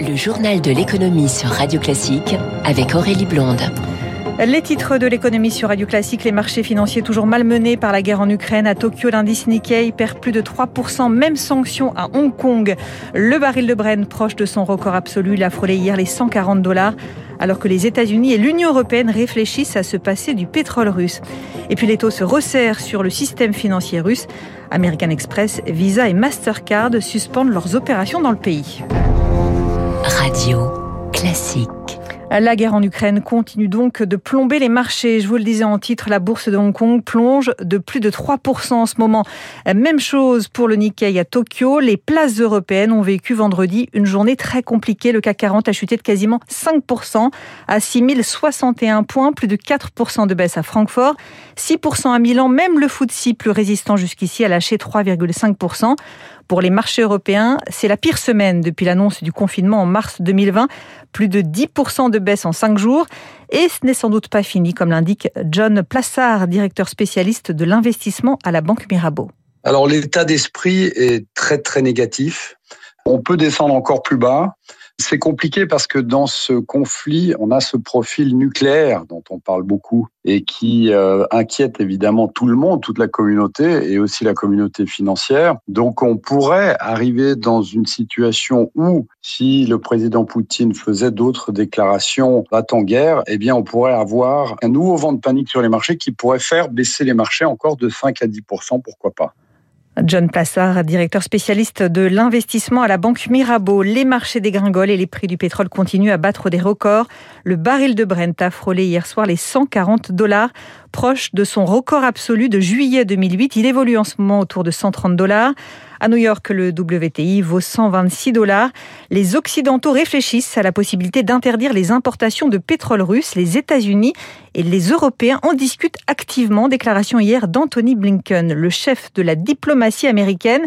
Le journal de l'économie sur Radio Classique avec Aurélie Blonde. Les titres de l'économie sur Radio Classique, les marchés financiers toujours malmenés par la guerre en Ukraine. À Tokyo, l'indice Nikkei perd plus de 3%, même sanction à Hong Kong. Le baril de Brent, proche de son record absolu, il a frôlé hier les 140 dollars, alors que les États-Unis et l'Union européenne réfléchissent à se passer du pétrole russe. Et puis les taux se resserrent sur le système financier russe. American Express, Visa et Mastercard suspendent leurs opérations dans le pays. Radio Classique. La guerre en Ukraine continue donc de plomber les marchés. Je vous le disais en titre, la bourse de Hong Kong plonge de plus de 3% en ce moment. Même chose pour le Nikkei à Tokyo. Les places européennes ont vécu vendredi une journée très compliquée. Le CAC 40 a chuté de quasiment 5% à 6061 points, plus de 4% de baisse à Francfort, 6% à Milan. Même le FTSE, plus résistant jusqu'ici, a lâché 3,5%. Pour les marchés européens, c'est la pire semaine depuis l'annonce du confinement en mars 2020. Plus de 10% de baisse en 5 jours. Et ce n'est sans doute pas fini, comme l'indique John Plassard, directeur spécialiste de l'investissement à la Banque Mirabeau. Alors l'état d'esprit est très très négatif. On peut descendre encore plus bas. C'est compliqué parce que dans ce conflit, on a ce profil nucléaire dont on parle beaucoup et qui euh, inquiète évidemment tout le monde, toute la communauté et aussi la communauté financière. Donc on pourrait arriver dans une situation où si le président Poutine faisait d'autres déclarations va en guerre, eh bien on pourrait avoir un nouveau vent de panique sur les marchés qui pourrait faire baisser les marchés encore de 5 à 10% pourquoi pas. John Plassard, directeur spécialiste de l'investissement à la Banque Mirabeau. Les marchés dégringolent et les prix du pétrole continuent à battre des records. Le baril de Brent a frôlé hier soir les 140 dollars, proche de son record absolu de juillet 2008. Il évolue en ce moment autour de 130 dollars. À New York, le WTI vaut 126 dollars. Les Occidentaux réfléchissent à la possibilité d'interdire les importations de pétrole russe. Les États-Unis et les Européens en discutent activement. Déclaration hier d'Anthony Blinken, le chef de la diplomatie américaine.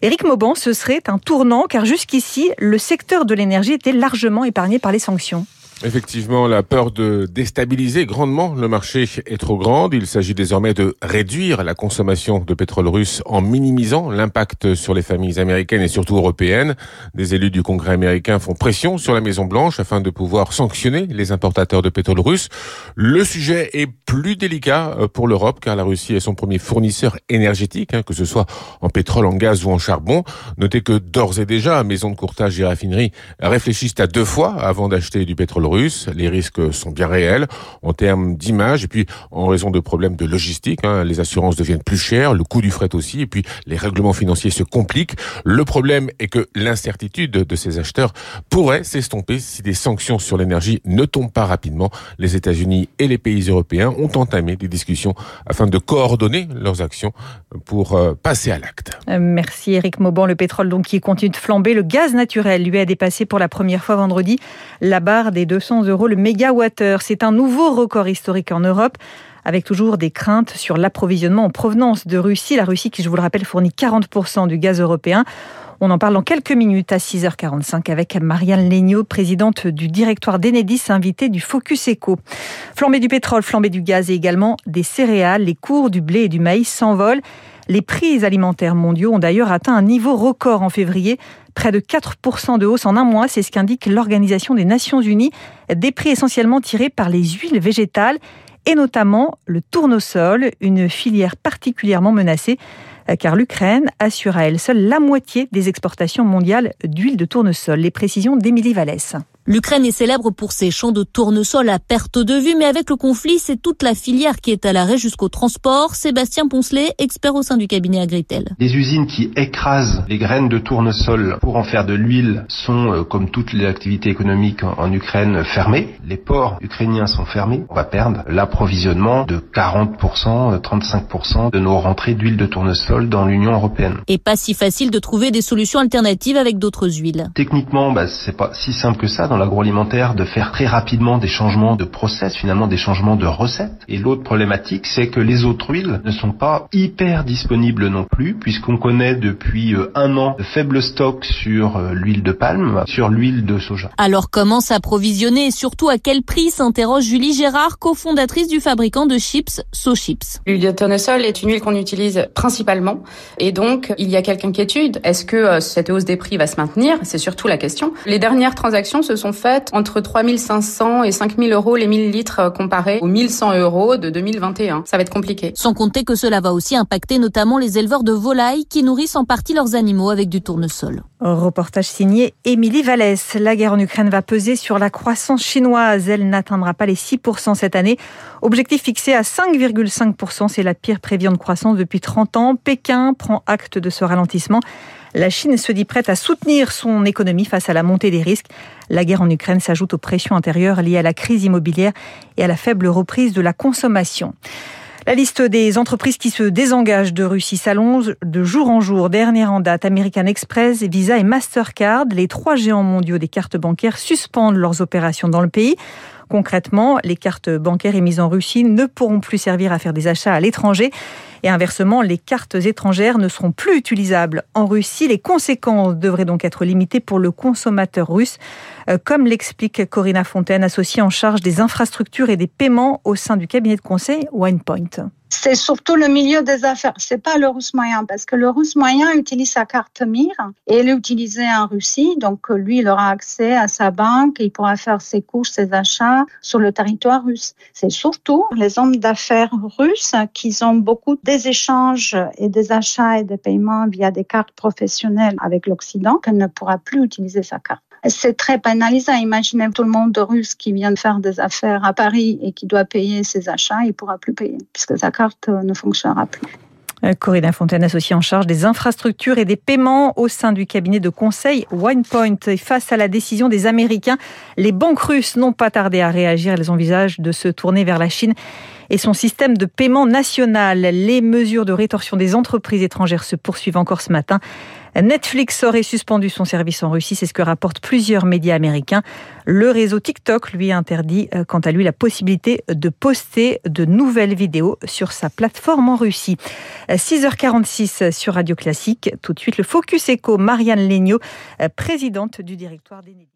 Éric Mauban, ce serait un tournant car jusqu'ici, le secteur de l'énergie était largement épargné par les sanctions. Effectivement, la peur de déstabiliser grandement le marché est trop grande. Il s'agit désormais de réduire la consommation de pétrole russe en minimisant l'impact sur les familles américaines et surtout européennes. Des élus du Congrès américain font pression sur la Maison Blanche afin de pouvoir sanctionner les importateurs de pétrole russe. Le sujet est plus délicat euh, pour l'Europe car la Russie est son premier fournisseur énergétique, hein, que ce soit en pétrole, en gaz ou en charbon. Notez que d'ores et déjà, maisons de courtage et raffineries réfléchissent à deux fois avant d'acheter du pétrole russe. Les risques sont bien réels en termes d'image et puis en raison de problèmes de logistique. Hein, les assurances deviennent plus chères, le coût du fret aussi et puis les règlements financiers se compliquent. Le problème est que l'incertitude de ces acheteurs pourrait s'estomper si des sanctions sur l'énergie ne tombent pas rapidement. Les États-Unis et les pays européens ont entamé des discussions afin de coordonner leurs actions pour euh, passer à l'acte. Euh, merci Eric Mauban. Le pétrole donc qui continue de flamber. Le gaz naturel lui a dépassé pour la première fois vendredi la barre des 200 euros le mégawattheure. C'est un nouveau record historique en Europe avec toujours des craintes sur l'approvisionnement en provenance de Russie. La Russie qui, je vous le rappelle, fournit 40% du gaz européen. On en parle en quelques minutes à 6h45 avec Marianne Legnaud, présidente du directoire d'Enedis, invitée du Focus Eco. Flambée du pétrole, flambée du gaz et également des céréales. Les cours du blé et du maïs s'envolent. Les prix alimentaires mondiaux ont d'ailleurs atteint un niveau record en février, près de 4% de hausse en un mois, c'est ce qu'indique l'Organisation des Nations Unies, des prix essentiellement tirés par les huiles végétales et notamment le tournesol, une filière particulièrement menacée car l'Ukraine assure à elle seule la moitié des exportations mondiales d'huile de tournesol. Les précisions d'Émilie Vallès. L'Ukraine est célèbre pour ses champs de tournesol à perte de vue, mais avec le conflit, c'est toute la filière qui est à l'arrêt jusqu'au transport. Sébastien Poncelet, expert au sein du cabinet Agritel. Les usines qui écrasent les graines de tournesol pour en faire de l'huile sont, euh, comme toutes les activités économiques en Ukraine, fermées. Les ports ukrainiens sont fermés. On va perdre l'approvisionnement de 40%, 35% euh, de nos rentrées d'huile de tournesol dans l'Union européenne. Et pas si facile de trouver des solutions alternatives avec d'autres huiles. Techniquement, bah, c'est pas si simple que ça. Dans l'agroalimentaire de faire très rapidement des changements de process, finalement des changements de recettes. Et l'autre problématique, c'est que les autres huiles ne sont pas hyper disponibles non plus, puisqu'on connaît depuis euh, un an de faibles stocks sur euh, l'huile de palme, sur l'huile de soja. Alors comment s'approvisionner et surtout à quel prix s'interroge Julie Gérard, cofondatrice du fabricant de chips SoChips. L'huile de tournesol est une huile qu'on utilise principalement et donc il y a quelques inquiétudes. Est-ce que euh, cette hausse des prix va se maintenir? C'est surtout la question. Les dernières transactions se sont faites entre 3500 et 5000 euros les 1000 litres comparés aux 1100 euros de 2021. Ça va être compliqué. Sans compter que cela va aussi impacter notamment les éleveurs de volailles qui nourrissent en partie leurs animaux avec du tournesol. Reportage signé Émilie Vallès. La guerre en Ukraine va peser sur la croissance chinoise. Elle n'atteindra pas les 6% cette année. Objectif fixé à 5,5%. C'est la pire prévision de croissance depuis 30 ans. Pékin prend acte de ce ralentissement. La Chine se dit prête à soutenir son économie face à la montée des risques. La guerre en Ukraine s'ajoute aux pressions intérieures liées à la crise immobilière et à la faible reprise de la consommation. La liste des entreprises qui se désengagent de Russie s'allonge de jour en jour. Dernière en date, American Express, Visa et Mastercard, les trois géants mondiaux des cartes bancaires, suspendent leurs opérations dans le pays. Concrètement, les cartes bancaires émises en Russie ne pourront plus servir à faire des achats à l'étranger. Et inversement, les cartes étrangères ne seront plus utilisables en Russie. Les conséquences devraient donc être limitées pour le consommateur russe, euh, comme l'explique Corinna Fontaine, associée en charge des infrastructures et des paiements au sein du cabinet de conseil OnePoint c'est surtout le milieu des affaires. C'est pas le russe moyen parce que le russe moyen utilise sa carte MIR et elle est utilisée en Russie. Donc, lui, il aura accès à sa banque il pourra faire ses courses, ses achats sur le territoire russe. C'est surtout les hommes d'affaires russes qui ont beaucoup des échanges et des achats et des paiements via des cartes professionnelles avec l'Occident qu'elle ne pourra plus utiliser sa carte c'est très pénalisant. Imaginez tout le monde russe qui vient de faire des affaires à Paris et qui doit payer ses achats, il ne pourra plus payer puisque sa carte ne fonctionnera plus. Euh, Corinne Fontaine, associée en charge des infrastructures et des paiements au sein du cabinet de conseil OnePoint. face à la décision des Américains, les banques russes n'ont pas tardé à réagir. Elles envisagent de se tourner vers la Chine et son système de paiement national. Les mesures de rétorsion des entreprises étrangères se poursuivent encore ce matin. Netflix aurait suspendu son service en Russie, c'est ce que rapportent plusieurs médias américains. Le réseau TikTok lui interdit euh, quant à lui la possibilité de poster de nouvelles vidéos sur sa plateforme en Russie. 6h46 sur Radio Classique. Tout de suite le Focus Echo, Marianne Legnaud, euh, présidente du directoire d'Enedis.